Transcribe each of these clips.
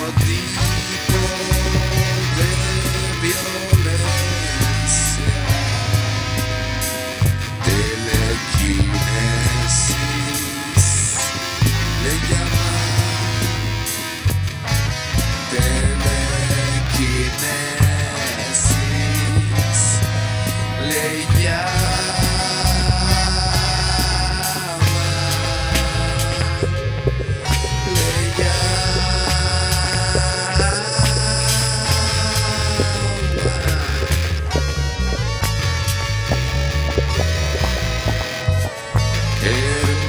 melody.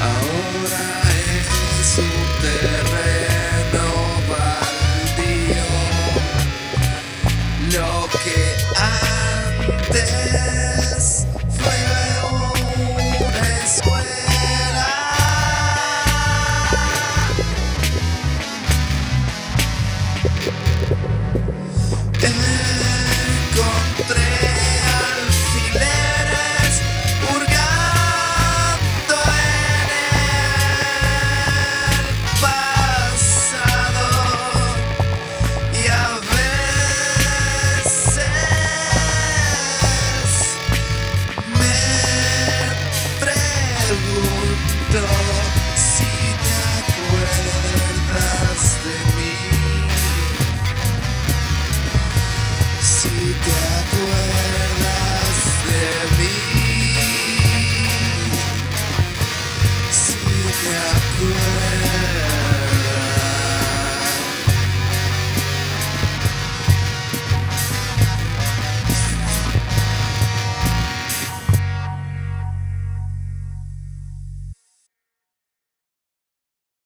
Ahora es un terreno baldío. Lo que antes fue una escuela. be